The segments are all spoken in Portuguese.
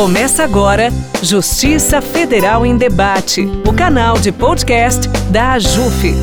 Começa agora Justiça Federal em Debate, o canal de podcast da AJUF.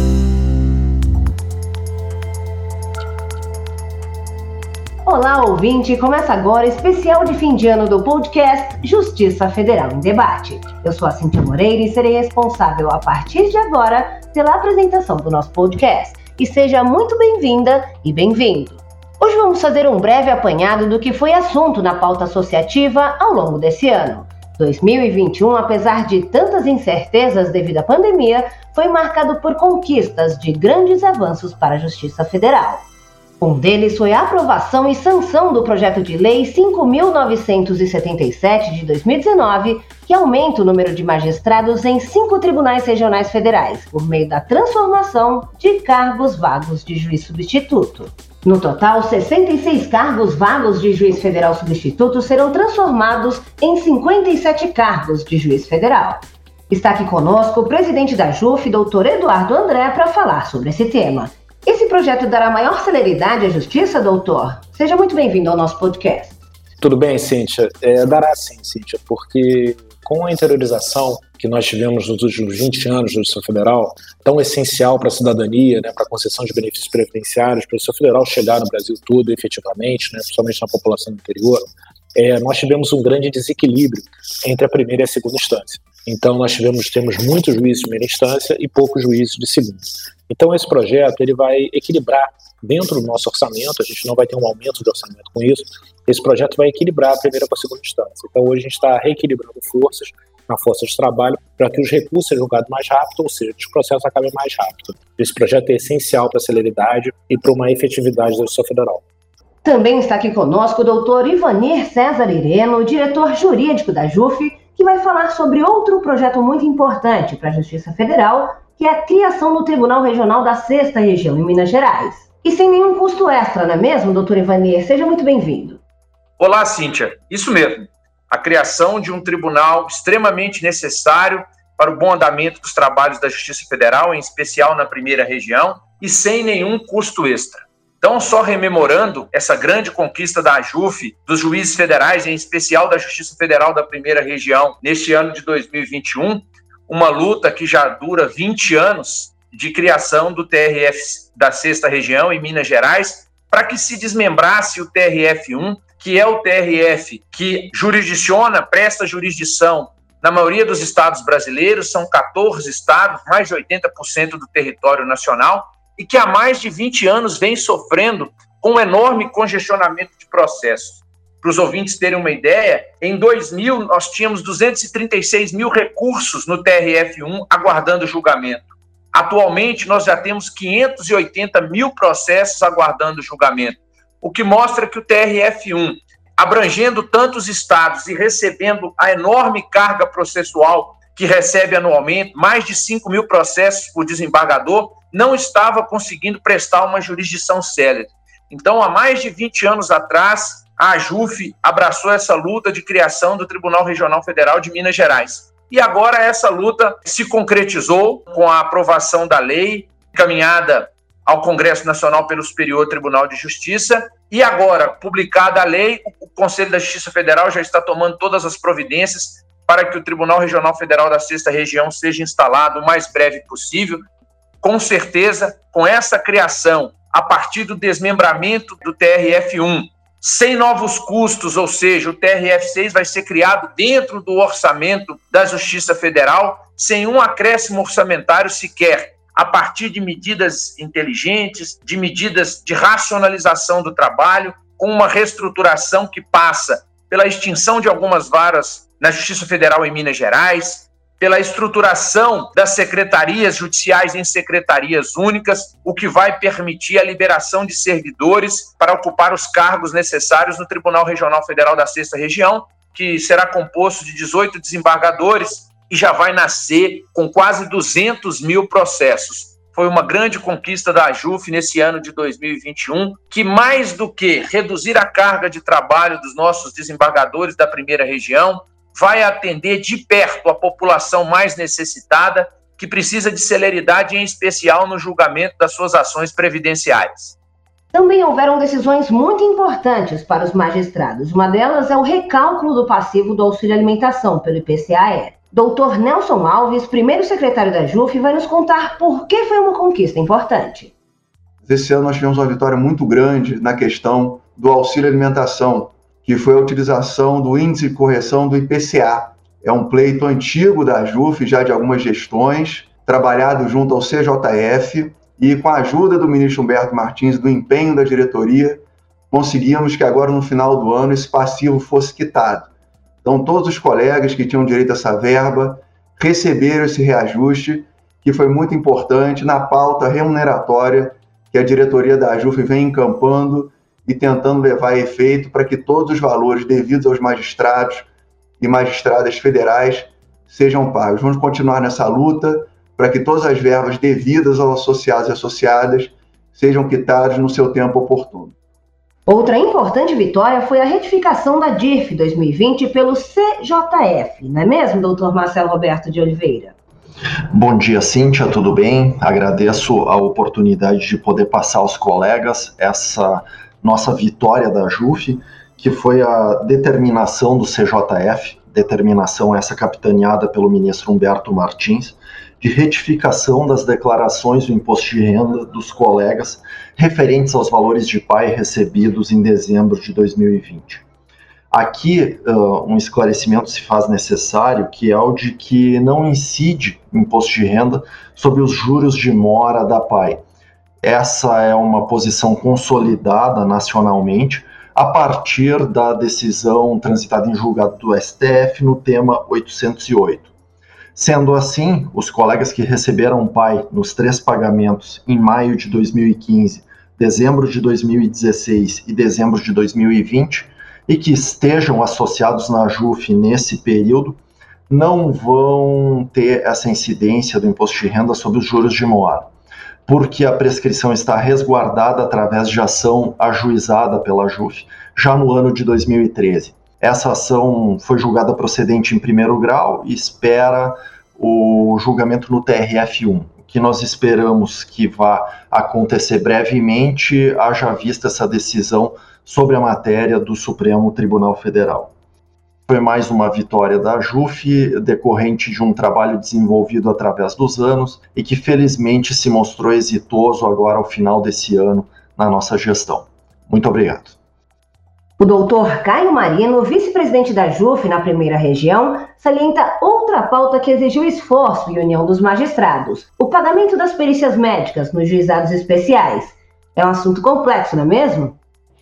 Olá, ouvinte! Começa agora especial de fim de ano do podcast Justiça Federal em Debate. Eu sou a Cintia Moreira e serei responsável a partir de agora pela apresentação do nosso podcast. E seja muito bem-vinda e bem-vindo! Hoje vamos fazer um breve apanhado do que foi assunto na pauta associativa ao longo desse ano. 2021, apesar de tantas incertezas devido à pandemia, foi marcado por conquistas de grandes avanços para a Justiça Federal. Um deles foi a aprovação e sanção do projeto de lei 5.977 de 2019, que aumenta o número de magistrados em cinco tribunais regionais federais, por meio da transformação de cargos vagos de juiz substituto. No total, 66 cargos vagos de juiz federal substituto serão transformados em 57 cargos de juiz federal. Está aqui conosco o presidente da JUF, doutor Eduardo André, para falar sobre esse tema. Esse projeto dará maior celeridade à justiça, doutor? Seja muito bem-vindo ao nosso podcast. Tudo bem, Cíntia? É, dará sim, Cíntia, porque com a interiorização que nós tivemos nos últimos 20 anos da Justiça Federal, tão essencial para a cidadania, né, para a concessão de benefícios previdenciários, para a Justiça Federal chegar no Brasil todo efetivamente, né, principalmente na população do interior, é, nós tivemos um grande desequilíbrio entre a primeira e a segunda instância. Então, nós tivemos, temos muitos juízes de primeira instância e poucos juízes de segunda. Então, esse projeto ele vai equilibrar dentro do nosso orçamento, a gente não vai ter um aumento de orçamento com isso, esse projeto vai equilibrar a primeira com a segunda instância. Então, hoje a gente está reequilibrando forças na força de trabalho para que os recursos sejam julgados mais rápido, ou seja, os processos acabem mais rápido. Esse projeto é essencial para a celeridade e para uma efetividade da Justiça Federal. Também está aqui conosco o doutor Ivanir César Ireno, diretor jurídico da JUF, que vai falar sobre outro projeto muito importante para a Justiça Federal, que é a criação do Tribunal Regional da Sexta Região, em Minas Gerais. E sem nenhum custo extra, não é mesmo, doutor Ivanir? Seja muito bem-vindo. Olá, Cíntia. Isso mesmo. A criação de um tribunal extremamente necessário para o bom andamento dos trabalhos da Justiça Federal, em especial na primeira região, e sem nenhum custo extra. Então, só rememorando essa grande conquista da AJUF, dos juízes federais, em especial da Justiça Federal da Primeira Região, neste ano de 2021, uma luta que já dura 20 anos de criação do TRF da Sexta Região em Minas Gerais, para que se desmembrasse o TRF1, que é o TRF que jurisdiciona, presta jurisdição na maioria dos estados brasileiros, são 14 estados, mais de 80% do território nacional, e que há mais de 20 anos vem sofrendo com um enorme congestionamento de processos. Para os ouvintes terem uma ideia, em 2000 nós tínhamos 236 mil recursos no TRF1 aguardando julgamento. Atualmente nós já temos 580 mil processos aguardando julgamento, o que mostra que o TRF1, abrangendo tantos estados e recebendo a enorme carga processual que recebe anualmente, mais de 5 mil processos por desembargador, não estava conseguindo prestar uma jurisdição célere. Então, há mais de 20 anos atrás, a AJUF abraçou essa luta de criação do Tribunal Regional Federal de Minas Gerais. E agora essa luta se concretizou com a aprovação da lei caminhada ao Congresso Nacional pelo Superior Tribunal de Justiça. E agora, publicada a lei, o Conselho da Justiça Federal já está tomando todas as providências para que o Tribunal Regional Federal da Sexta Região seja instalado o mais breve possível. Com certeza, com essa criação, a partir do desmembramento do TRF1, sem novos custos, ou seja, o TRF6 vai ser criado dentro do orçamento da Justiça Federal, sem um acréscimo orçamentário sequer, a partir de medidas inteligentes, de medidas de racionalização do trabalho, com uma reestruturação que passa pela extinção de algumas varas na Justiça Federal em Minas Gerais, pela estruturação das secretarias judiciais em secretarias únicas, o que vai permitir a liberação de servidores para ocupar os cargos necessários no Tribunal Regional Federal da Sexta Região, que será composto de 18 desembargadores e já vai nascer com quase 200 mil processos. Foi uma grande conquista da AJUF nesse ano de 2021, que mais do que reduzir a carga de trabalho dos nossos desembargadores da primeira região, vai atender de perto a população mais necessitada, que precisa de celeridade, em especial no julgamento das suas ações previdenciais. também houveram decisões muito importantes para os magistrados. Uma delas é o recálculo do passivo do auxílio alimentação pelo IPCA-E. Doutor Nelson Alves, primeiro secretário da JUF, vai nos contar por que foi uma conquista importante. Esse ano nós tivemos uma vitória muito grande na questão do auxílio alimentação, que foi a utilização do índice de correção do IPCA. É um pleito antigo da JUF, já de algumas gestões, trabalhado junto ao CJF, e com a ajuda do ministro Humberto Martins e do empenho da diretoria, conseguimos que agora no final do ano esse passivo fosse quitado. Então todos os colegas que tinham direito a essa verba receberam esse reajuste, que foi muito importante na pauta remuneratória que a diretoria da AJUF vem encampando e tentando levar a efeito para que todos os valores devidos aos magistrados e magistradas federais sejam pagos. Vamos continuar nessa luta para que todas as verbas devidas aos associados e associadas sejam quitadas no seu tempo oportuno. Outra importante vitória foi a retificação da DIRF 2020 pelo CJF, não é mesmo, doutor Marcelo Roberto de Oliveira? Bom dia, Cíntia, tudo bem? Agradeço a oportunidade de poder passar aos colegas essa nossa vitória da JUF, que foi a determinação do CJF, determinação essa capitaneada pelo ministro Humberto Martins, de retificação das declarações do imposto de renda dos colegas referentes aos valores de PAI recebidos em dezembro de 2020. Aqui, uh, um esclarecimento se faz necessário, que é o de que não incide imposto de renda sobre os juros de mora da PAI. Essa é uma posição consolidada nacionalmente a partir da decisão transitada em julgado do STF no tema 808. Sendo assim, os colegas que receberam PAI nos três pagamentos em maio de 2015, dezembro de 2016 e dezembro de 2020 e que estejam associados na JUF nesse período, não vão ter essa incidência do imposto de renda sobre os juros de moar, porque a prescrição está resguardada através de ação ajuizada pela JUF já no ano de 2013. Essa ação foi julgada procedente em primeiro grau e espera o julgamento no TRF1, que nós esperamos que vá acontecer brevemente, haja vista essa decisão sobre a matéria do Supremo Tribunal Federal. Foi mais uma vitória da JUF, decorrente de um trabalho desenvolvido através dos anos e que felizmente se mostrou exitoso agora ao final desse ano na nossa gestão. Muito obrigado. O doutor Caio Marino, vice-presidente da JUF na primeira região, salienta outra pauta que exigiu esforço e união dos magistrados: o pagamento das perícias médicas nos juizados especiais. É um assunto complexo, não é mesmo?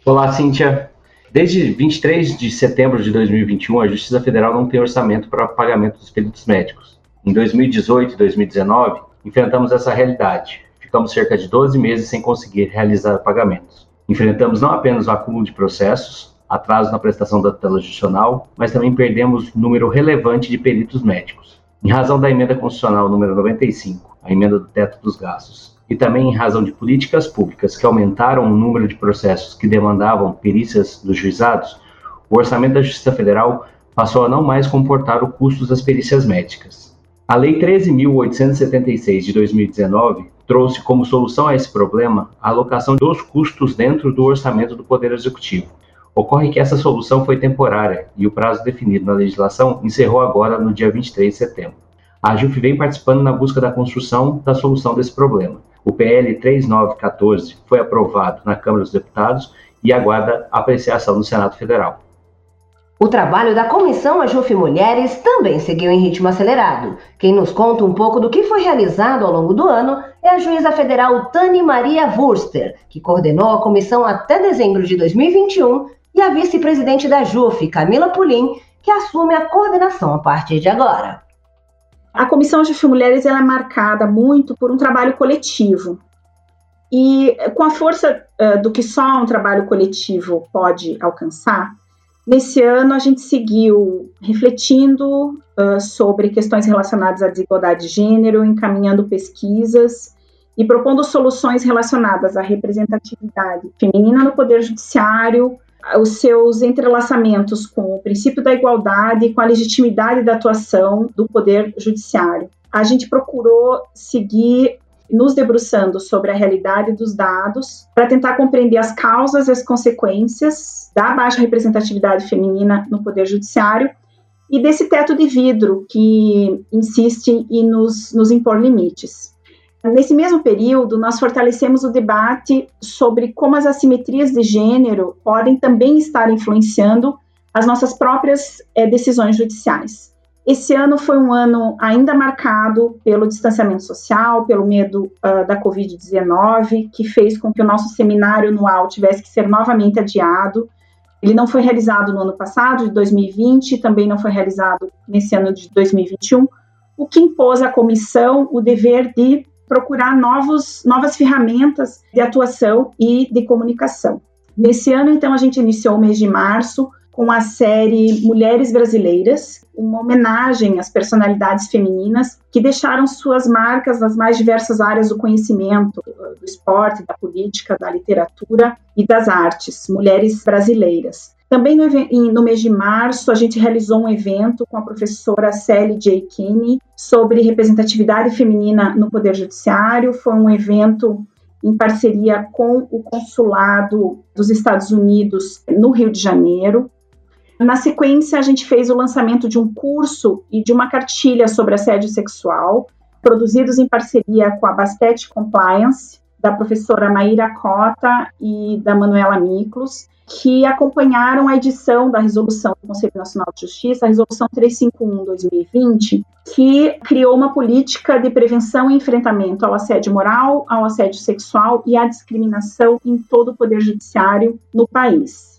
Olá, Cíntia. Desde 23 de setembro de 2021, a Justiça Federal não tem orçamento para pagamento dos peritos médicos. Em 2018 e 2019, enfrentamos essa realidade. Ficamos cerca de 12 meses sem conseguir realizar pagamentos. Enfrentamos não apenas o acúmulo de processos, atraso na prestação da tutela judicial, mas também perdemos número relevante de peritos médicos. Em razão da emenda constitucional número 95, a emenda do teto dos gastos, e também em razão de políticas públicas que aumentaram o número de processos que demandavam perícias dos juizados, o orçamento da Justiça Federal passou a não mais comportar o custo das perícias médicas. A Lei 13.876 de 2019 trouxe como solução a esse problema a alocação dos custos dentro do orçamento do Poder Executivo. Ocorre que essa solução foi temporária e o prazo definido na legislação encerrou agora no dia 23 de setembro. A JUF vem participando na busca da construção da solução desse problema. O PL 3914 foi aprovado na Câmara dos Deputados e aguarda apreciação no Senado Federal. O trabalho da Comissão Ajuf Mulheres também seguiu em ritmo acelerado. Quem nos conta um pouco do que foi realizado ao longo do ano é a juíza federal Tani Maria Wurster, que coordenou a comissão até dezembro de 2021, e a vice-presidente da JUF, Camila Pulim, que assume a coordenação a partir de agora. A Comissão Ajuf Mulheres é marcada muito por um trabalho coletivo. E com a força uh, do que só um trabalho coletivo pode alcançar, Nesse ano, a gente seguiu refletindo uh, sobre questões relacionadas à desigualdade de gênero, encaminhando pesquisas e propondo soluções relacionadas à representatividade feminina no Poder Judiciário, os seus entrelaçamentos com o princípio da igualdade e com a legitimidade da atuação do Poder Judiciário. A gente procurou seguir nos debruçando sobre a realidade dos dados para tentar compreender as causas e as consequências da baixa representatividade feminina no Poder Judiciário e desse teto de vidro que insiste em nos, nos impor limites. Nesse mesmo período, nós fortalecemos o debate sobre como as assimetrias de gênero podem também estar influenciando as nossas próprias é, decisões judiciais. Esse ano foi um ano ainda marcado pelo distanciamento social, pelo medo uh, da Covid-19, que fez com que o nosso seminário anual tivesse que ser novamente adiado. Ele não foi realizado no ano passado, de 2020, também não foi realizado nesse ano de 2021, o que impôs à comissão o dever de procurar novos, novas ferramentas de atuação e de comunicação. Nesse ano, então, a gente iniciou o mês de março com a série Mulheres Brasileiras, uma homenagem às personalidades femininas que deixaram suas marcas nas mais diversas áreas do conhecimento, do esporte, da política, da literatura e das artes, mulheres brasileiras. Também no, no, mês de março, a gente realizou um evento com a professora Sally J. Kinney sobre representatividade feminina no Poder Judiciário. Foi um evento em parceria com o Consulado dos Estados Unidos no Rio de Janeiro. Na sequência, a gente fez o lançamento de um curso e de uma cartilha sobre assédio sexual, produzidos em parceria com a Bastet Compliance, da professora Maíra Cota e da Manuela Miklos, que acompanharam a edição da resolução do Conselho Nacional de Justiça, a resolução 351-2020, que criou uma política de prevenção e enfrentamento ao assédio moral, ao assédio sexual e à discriminação em todo o poder judiciário no país.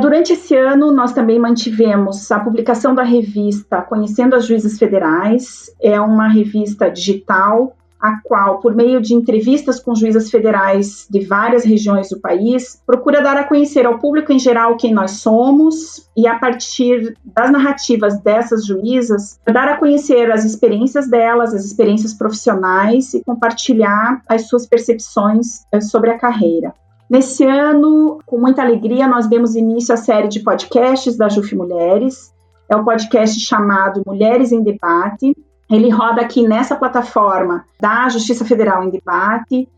Durante esse ano, nós também mantivemos a publicação da revista Conhecendo as Juízes Federais. É uma revista digital, a qual, por meio de entrevistas com juízes federais de várias regiões do país, procura dar a conhecer ao público em geral quem nós somos e, a partir das narrativas dessas juízas, dar a conhecer as experiências delas, as experiências profissionais e compartilhar as suas percepções eh, sobre a carreira. Nesse ano, com muita alegria, nós demos início à série de podcasts da JUF Mulheres. É um podcast chamado Mulheres em Debate. Ele roda aqui nessa plataforma da Justiça Federal em Debate.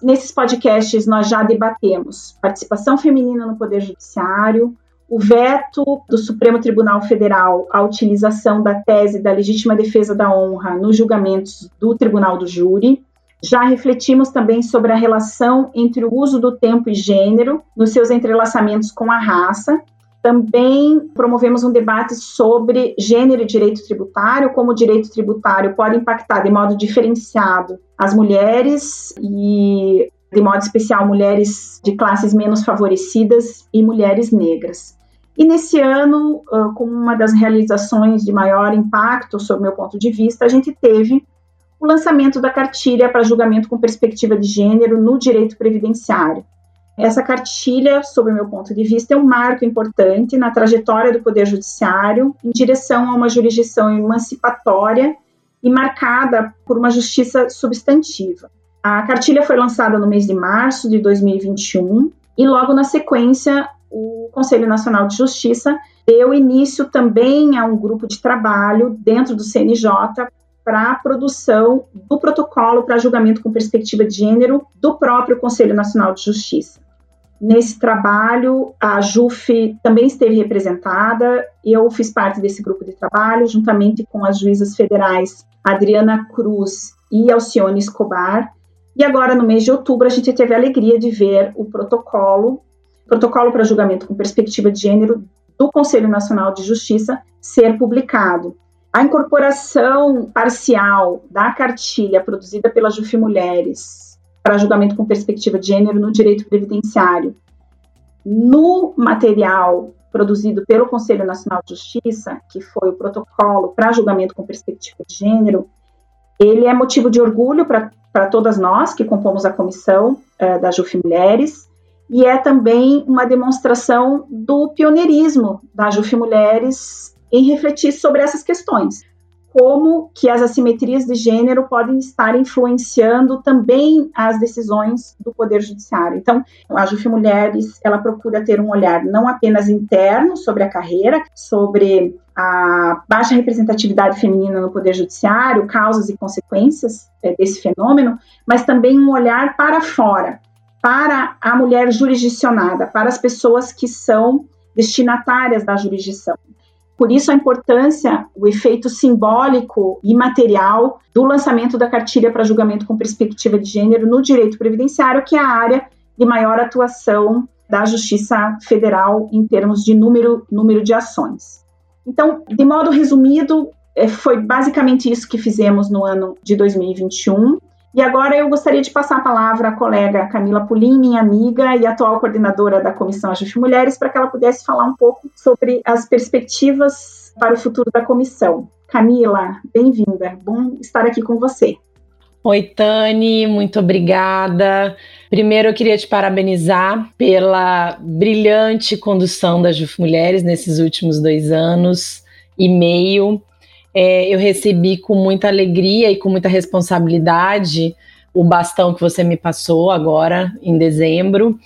Nesses podcasts, nós já debatemos participação feminina no Poder Judiciário, o veto do Supremo Tribunal Federal à utilização da tese da legítima defesa da honra nos julgamentos do Tribunal do Júri, já refletimos também sobre a relação entre o uso do tempo e gênero nos seus entrelaçamentos com a raça. Também promovemos um debate sobre gênero e direito tributário, como o direito tributário pode impactar de modo diferenciado as mulheres e, de modo especial, mulheres de classes menos favorecidas e mulheres negras. E nesse ano, como uma das realizações de maior impacto, sob meu ponto de vista, a gente teve o lançamento da cartilha para julgamento com perspectiva de gênero no direito previdenciário. Essa cartilha, sob o meu ponto de vista, é um marco importante na trajetória do Poder Judiciário em direção a uma jurisdição emancipatória e marcada por uma justiça substantiva. A cartilha foi lançada no mês de março de 2021 e, logo na sequência, o Conselho Nacional de Justiça deu início também a um grupo de trabalho dentro do CNJ para a produção do protocolo para julgamento com perspectiva de gênero do próprio Conselho Nacional de Justiça. Nesse trabalho, a JUF também esteve representada, eu fiz parte desse grupo de trabalho, juntamente com as juízas federais Adriana Cruz e Alcione Escobar. E agora, no mês de outubro, a gente teve a alegria de ver o protocolo, protocolo para julgamento com perspectiva de gênero do Conselho Nacional de Justiça ser publicado. A incorporação parcial da cartilha produzida pela Jufi Mulheres para julgamento com perspectiva de gênero no direito previdenciário no material produzido pelo Conselho Nacional de Justiça, que foi o protocolo para julgamento com perspectiva de gênero, ele é motivo de orgulho para todas nós que compomos a comissão uh, da JUF Mulheres, e é também uma demonstração do pioneirismo da JUF Mulheres em refletir sobre essas questões. como que as assimetrias de gênero podem estar influenciando também as decisões do Poder Judiciário. Então, a Jufi Mulheres, ela procura ter um olhar não apenas interno sobre a carreira, sobre a baixa representatividade feminina no Poder Judiciário, causas e consequências é, desse fenômeno, mas também um olhar para fora, para a mulher jurisdicionada, para as pessoas que são destinatárias da jurisdição. Por isso a importância, o efeito simbólico e material do lançamento da cartilha para julgamento com perspectiva de gênero no direito previdenciário, que é a área de maior atuação da Justiça Federal em termos de número, número de ações. Então, de modo resumido, é, foi basicamente isso que fizemos no ano de 2021. E agora eu gostaria de passar a palavra à colega Camila Pulim, minha amiga e atual coordenadora da Comissão Ajuste Mulheres, para que ela pudesse falar um pouco sobre as perspectivas para o futuro da comissão. Camila, bem-vinda. Bom estar aqui com você. Oi, Tani, muito obrigada. Primeiro, eu queria te parabenizar pela brilhante condução da JUF Mulheres nesses últimos dois anos e meio é, eu recebi com muita alegria e com muita responsabilidade o bastão que você me passou agora em dezembro.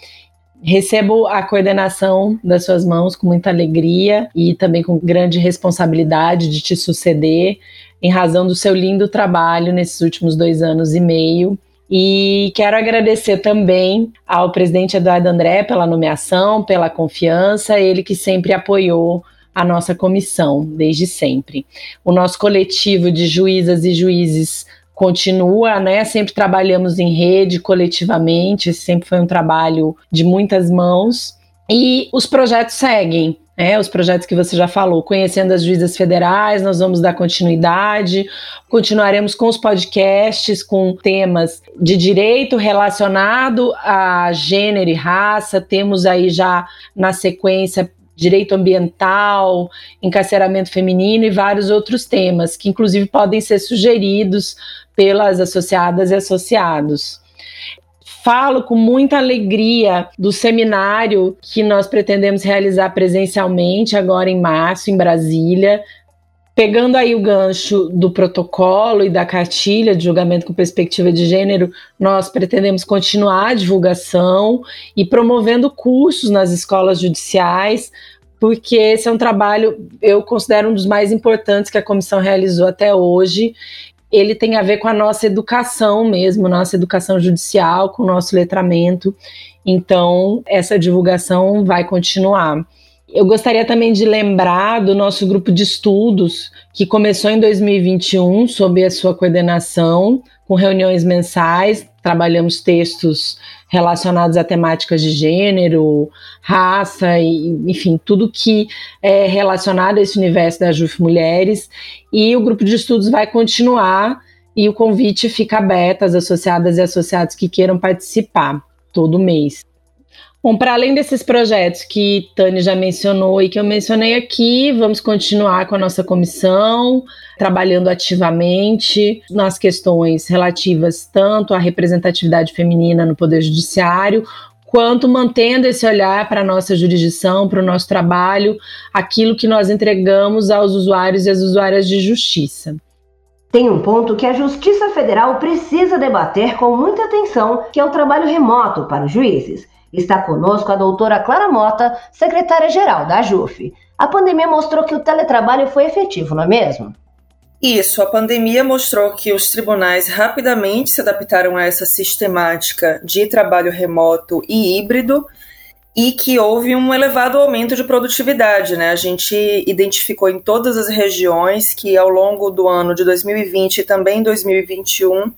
Recebo a coordenação das suas mãos com muita alegria e também com grande responsabilidade de te suceder em razão do seu lindo trabalho nesses últimos dois anos e meio. E quero agradecer também ao presidente Eduardo André pela nomeação, pela confiança, ele que sempre apoiou a nossa comissão, desde sempre. O nosso coletivo de juízas e juízes continua, né? Sempre trabalhamos em rede, coletivamente, sempre foi um trabalho de muitas mãos. E os projetos seguem, né? Os projetos que você já falou, conhecendo as juízas federais, nós vamos dar continuidade, continuaremos com os podcasts com temas de direito relacionado a gênero e raça. Temos aí já na sequência direito ambiental, encarceramento feminino e vários outros temas, que inclusive podem ser sugeridos pelas associadas e associados. Falo com muita alegria do seminário que nós pretendemos realizar presencialmente agora em março, em Brasília, Pegando aí o gancho do protocolo e da cartilha de julgamento com perspectiva de gênero, nós pretendemos continuar a divulgação e promovendo cursos nas escolas judiciais, porque esse é um trabalho, eu considero um dos mais importantes que a comissão realizou até hoje. Ele tem a ver com a nossa educação mesmo, nossa educação judicial, com o nosso letramento. Então, essa divulgação vai continuar. Eu gostaria também de lembrar do nosso grupo de estudos, que começou em 2021, sob a sua coordenação, com reuniões mensais, trabalhamos textos relacionados a temáticas de gênero, raça, e, enfim, tudo que é relacionado a esse universo da JUF Mulheres. E o grupo de estudos vai continuar e o convite fica aberto às associadas e associados que queiram participar todo mês. Bom, para além desses projetos que Tânia já mencionou e que eu mencionei aqui, vamos continuar com a nossa comissão, trabalhando ativamente nas questões relativas tanto à representatividade feminina no Poder Judiciário, quanto mantendo esse olhar para a nossa jurisdição, para o nosso trabalho, aquilo que nós entregamos aos usuários e às usuárias de justiça. Tem um ponto que a Justiça Federal precisa debater com muita atenção, que é o trabalho remoto para os juízes. Está conosco a doutora Clara Mota, secretária-geral da AJUF. A pandemia mostrou que o teletrabalho foi efetivo, não é mesmo? Isso, a pandemia mostrou que os tribunais rapidamente se adaptaram a essa sistemática de trabalho remoto e híbrido e que houve um elevado aumento de produtividade. Né? A gente identificou em todas as regiões que ao longo do ano de 2020 e também 2021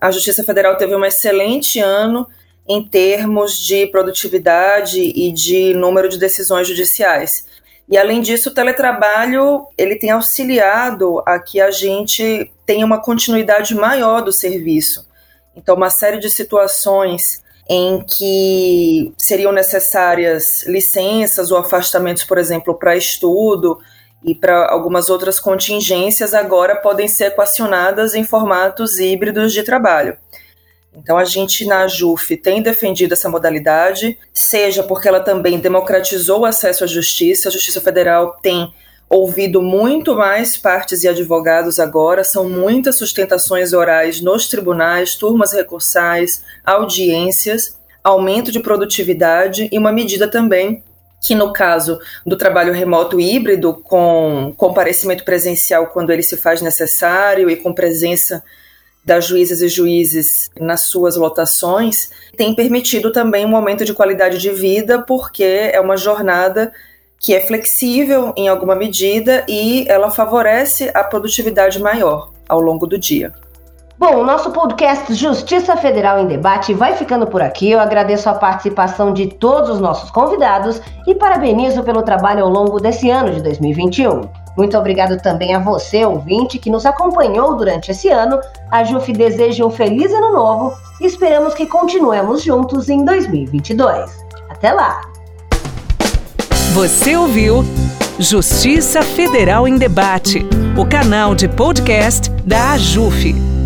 a Justiça Federal teve um excelente ano em termos de produtividade e de número de decisões judiciais. E além disso, o teletrabalho ele tem auxiliado a que a gente tenha uma continuidade maior do serviço. Então, uma série de situações em que seriam necessárias licenças ou afastamentos, por exemplo, para estudo e para algumas outras contingências, agora podem ser equacionadas em formatos híbridos de trabalho. Então, a gente na JUF tem defendido essa modalidade, seja porque ela também democratizou o acesso à justiça, a Justiça Federal tem ouvido muito mais partes e advogados agora, são muitas sustentações orais nos tribunais, turmas recursais, audiências, aumento de produtividade e uma medida também que no caso do trabalho remoto híbrido, com comparecimento presencial quando ele se faz necessário e com presença das juízas e juízes nas suas lotações, tem permitido também um aumento de qualidade de vida, porque é uma jornada que é flexível em alguma medida e ela favorece a produtividade maior ao longo do dia. Bom, o nosso podcast Justiça Federal em Debate vai ficando por aqui. Eu agradeço a participação de todos os nossos convidados e parabenizo pelo trabalho ao longo desse ano de 2021. Muito obrigado também a você, ouvinte, que nos acompanhou durante esse ano. A JUF deseja um feliz ano novo e esperamos que continuemos juntos em 2022. Até lá! Você ouviu Justiça Federal em Debate, o canal de podcast da AJUF.